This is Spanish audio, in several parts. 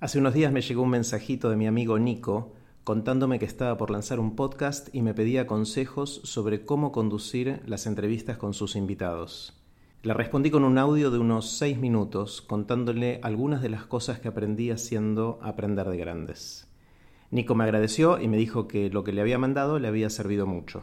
Hace unos días me llegó un mensajito de mi amigo Nico contándome que estaba por lanzar un podcast y me pedía consejos sobre cómo conducir las entrevistas con sus invitados. Le respondí con un audio de unos seis minutos contándole algunas de las cosas que aprendí haciendo Aprender de Grandes. Nico me agradeció y me dijo que lo que le había mandado le había servido mucho.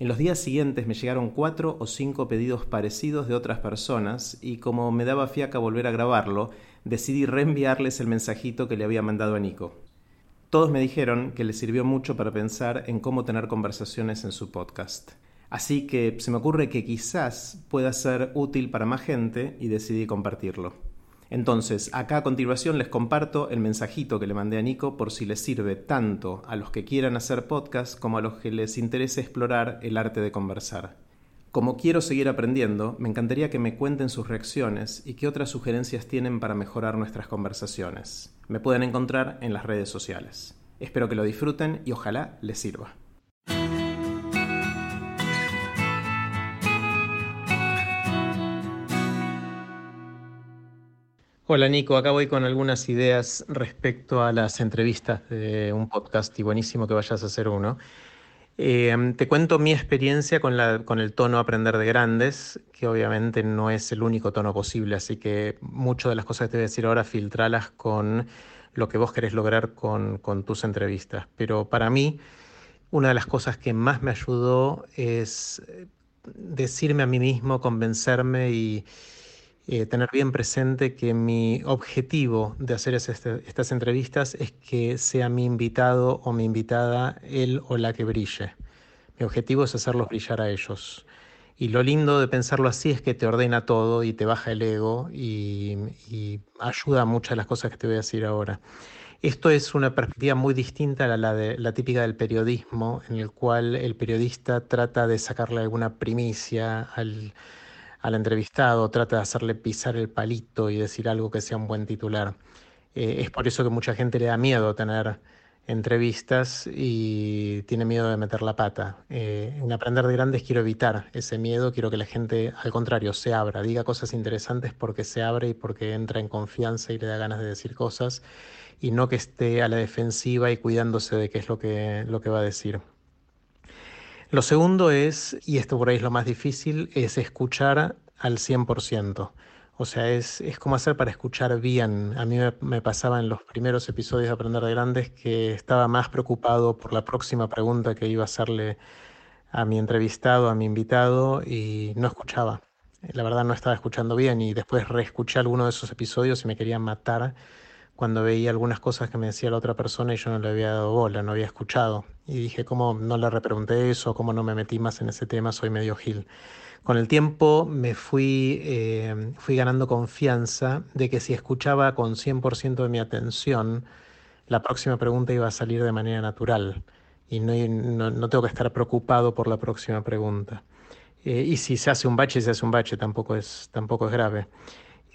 En los días siguientes me llegaron cuatro o cinco pedidos parecidos de otras personas y como me daba fiaca volver a grabarlo, decidí reenviarles el mensajito que le había mandado a Nico. Todos me dijeron que les sirvió mucho para pensar en cómo tener conversaciones en su podcast. Así que se me ocurre que quizás pueda ser útil para más gente y decidí compartirlo. Entonces, acá a continuación les comparto el mensajito que le mandé a Nico por si les sirve tanto a los que quieran hacer podcast como a los que les interese explorar el arte de conversar. Como quiero seguir aprendiendo, me encantaría que me cuenten sus reacciones y qué otras sugerencias tienen para mejorar nuestras conversaciones. Me pueden encontrar en las redes sociales. Espero que lo disfruten y ojalá les sirva. Hola Nico, acá voy con algunas ideas respecto a las entrevistas de un podcast y buenísimo que vayas a hacer uno. Em, te cuento mi experiencia con, la, con el tono Aprender de Grandes, que obviamente no es el único tono posible, así que muchas de las cosas que te voy a decir ahora filtralas con lo que vos querés lograr con, con tus entrevistas. Pero para mí, una de las cosas que más me ayudó es eh, decirme a mí mismo, convencerme y eh, tener bien presente que mi objetivo de hacer este, estas entrevistas es que sea mi invitado o mi invitada él o la que brille. Mi objetivo es hacerlos brillar a ellos. Y lo lindo de pensarlo así es que te ordena todo y te baja el ego y, ayuda a muchas de las cosas que te voy a decir ahora. Esto es una perspectiva muy distinta a la, de, la típica del periodismo, en el cual el periodista trata de sacarle alguna primicia al, al entrevistado, trata de hacerle pisar el palito y decir algo que sea un buen titular. Eh, es por eso que mucha gente le da miedo tener entrevistas y tiene miedo de meter la pata. Eh, en Aprender de Grandes quiero evitar ese miedo, quiero que la gente, al contrario, se abra, diga cosas interesantes porque se abre y porque entra en confianza y le da ganas de decir cosas y no que esté a la defensiva y cuidándose de qué es lo que, lo que va a decir. Lo segundo es, y esto por ahí es lo más difícil, es escuchar al 100%. O sea, es, es como hacer para escuchar bien. A mí me, pasaba en los primeros episodios de Aprender de Grandes que estaba más preocupado por la próxima pregunta que iba a hacerle a mi entrevistado, a mi invitado, y no escuchaba. La verdad no estaba escuchando bien y después reescuché alguno de esos episodios y me quería matar cuando veía algunas cosas que me decía la otra persona y yo no le había dado bola, no había escuchado. Y dije, ¿cómo no le repregunté eso? ¿Cómo no me metí más en ese tema? Soy medio gil. Con el tiempo me fui, eh, fui ganando confianza de que si escuchaba con 100% de mi atención, la próxima pregunta iba a salir de manera natural y no, no, tengo que estar preocupado por la próxima pregunta. Eh, y si se hace un bache, se hace un bache, tampoco es, tampoco es grave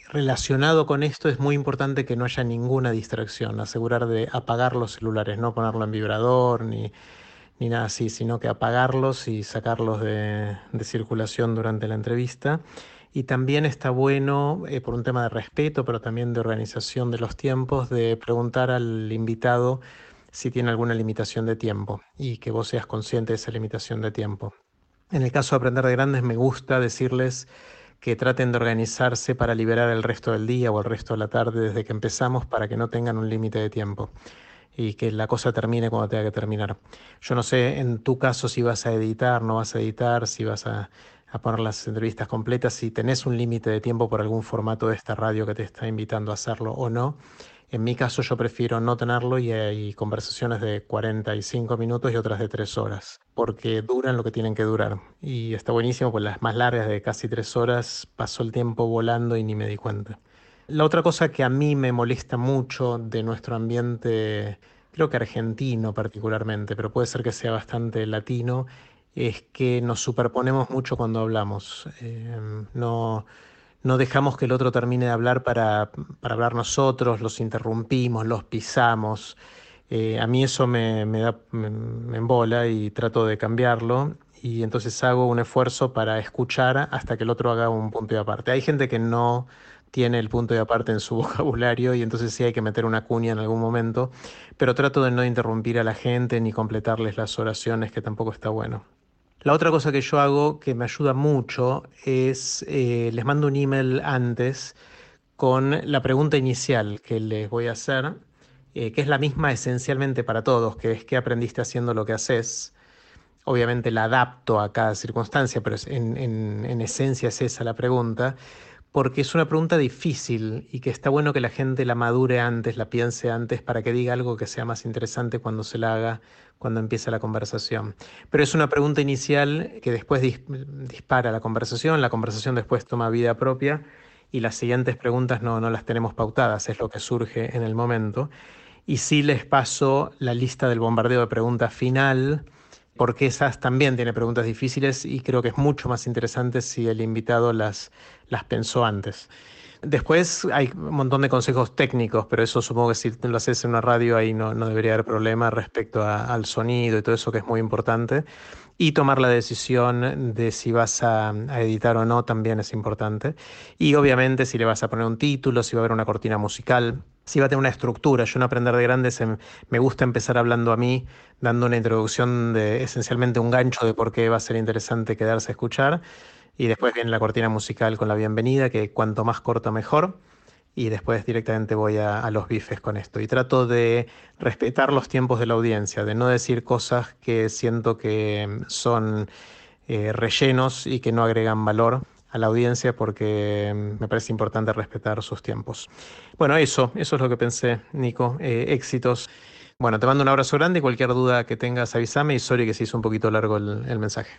relacionado con esto es muy importante que no haya ninguna distracción, asegurar de apagar los celulares, no ponerlo en vibrador ni, ni nada así, sino que apagarlos y sacarlos de, circulación durante la entrevista. Y también está bueno, eh, por un tema de respeto, pero también de organización de los tiempos, de preguntar al invitado si tiene alguna limitación de tiempo y que vos seas consciente de esa limitación de tiempo. En el caso de Aprender de Grandes me gusta decirles que traten de organizarse para liberar el resto del día o el resto de la tarde desde que empezamos para que no tengan un límite de tiempo y que la cosa termine cuando tenga que terminar. Yo no sé en tu caso si vas a editar, no vas a editar, si vas a, a poner las entrevistas completas, si tenés un límite de tiempo por algún formato de esta radio que te está invitando a hacerlo o no. En mi caso yo prefiero no tenerlo y hay conversaciones de 45 minutos y otras de 3 horas, porque duran lo que tienen que durar. Y está buenísimo, pues las más largas de casi 3 horas pasó el tiempo volando y ni me di cuenta. La otra cosa que a mí me molesta mucho de nuestro ambiente, creo que argentino particularmente, pero puede ser que sea bastante latino, es que nos superponemos mucho cuando hablamos. Eh, no no dejamos que el otro termine de hablar para, hablar nosotros, los interrumpimos, los pisamos. Eh, a mí eso me, da, me, embola y trato de cambiarlo y entonces hago un esfuerzo para escuchar hasta que el otro haga un punto de aparte. Hay gente que no tiene el punto de aparte en su vocabulario y entonces sí hay que meter una cuña en algún momento, pero trato de no interrumpir a la gente ni completarles las oraciones, que tampoco está bueno. La otra cosa que yo hago que me ayuda mucho es eh, les mando un email antes con la pregunta inicial que les voy a hacer, eh, que es la misma esencialmente para todos, que es qué aprendiste haciendo lo que haces. Obviamente la adapto a cada circunstancia, pero en, en esencia es esa la pregunta porque es una pregunta difícil y que está bueno que la gente la madure antes, la piense antes para que diga algo que sea más interesante cuando se la haga, cuando empiece la conversación. Pero es una pregunta inicial que después dispara la conversación, la conversación después toma vida propia y las siguientes preguntas no, no las tenemos pautadas, es lo que surge en el momento. Y sí les paso la lista del bombardeo de preguntas final porque esas también tiene preguntas difíciles y creo que es mucho más interesante si el invitado las, las pensó antes. Después hay un montón de consejos técnicos, pero eso supongo que si lo haces en una radio ahí no, no debería haber problema respecto al sonido y todo eso que es muy importante. Y tomar la decisión de si vas a, a, editar o no también es importante. Y obviamente si le vas a poner un título, si va a haber una cortina musical, si va a tener una estructura. Yo en Aprender de Grandes me gusta empezar hablando a mí, dando una introducción de esencialmente un gancho de por qué va a ser interesante quedarse a escuchar. Y después viene la cortina musical con la bienvenida, que cuanto más corto mejor. Y después directamente voy a, los bifes con esto. Y trato de respetar los tiempos de la audiencia, de no decir cosas que siento que son eh, rellenos y que no agregan valor a la audiencia porque mm, me parece importante respetar sus tiempos. Bueno, eso, eso es lo que pensé, Nico. Eh, éxitos. Bueno, te mando un abrazo grande y cualquier duda que tengas avísame y sorry que se hizo un poquito largo el, el mensaje.